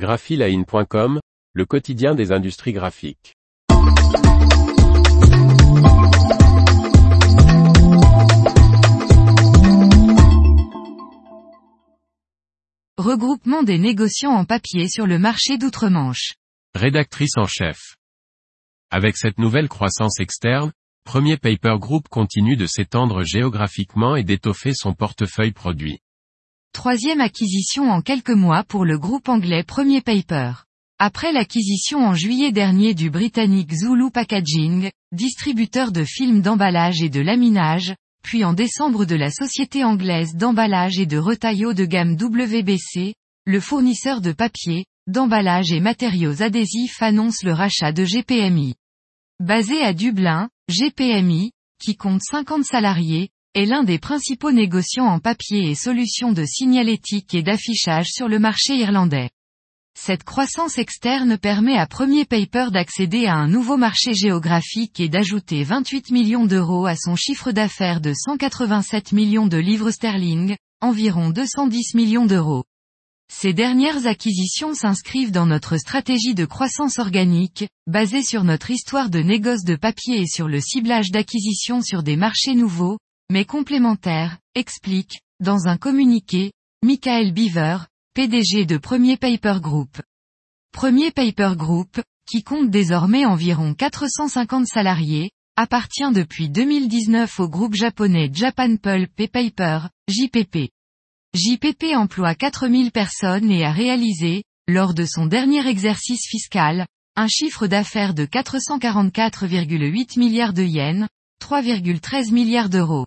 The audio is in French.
graphiline.com, le quotidien des industries graphiques. Regroupement des négociants en papier sur le marché d'outre-Manche. Rédactrice en chef. Avec cette nouvelle croissance externe, Premier Paper Group continue de s'étendre géographiquement et d'étoffer son portefeuille produit. Troisième acquisition en quelques mois pour le groupe anglais Premier Paper. Après l'acquisition en juillet dernier du britannique Zulu Packaging, distributeur de films d'emballage et de laminage, puis en décembre de la société anglaise d'emballage et de retaillot de gamme WBC, le fournisseur de papier, d'emballage et matériaux adhésifs annonce le rachat de GPMI. Basé à Dublin, GPMI, qui compte 50 salariés, est l'un des principaux négociants en papier et solutions de signalétique et d'affichage sur le marché irlandais. Cette croissance externe permet à Premier Paper d'accéder à un nouveau marché géographique et d'ajouter 28 millions d'euros à son chiffre d'affaires de 187 millions de livres sterling, environ 210 millions d'euros. Ces dernières acquisitions s'inscrivent dans notre stratégie de croissance organique, basée sur notre histoire de négoce de papier et sur le ciblage d'acquisition sur des marchés nouveaux, mais complémentaires, explique, dans un communiqué, Michael Beaver, PDG de Premier Paper Group. Premier Paper Group, qui compte désormais environ 450 salariés, appartient depuis 2019 au groupe japonais Japan Pulp et Paper, JPP. JPP emploie 4000 personnes et a réalisé, lors de son dernier exercice fiscal, un chiffre d'affaires de 444,8 milliards de yens, 3,13 milliards d'euros.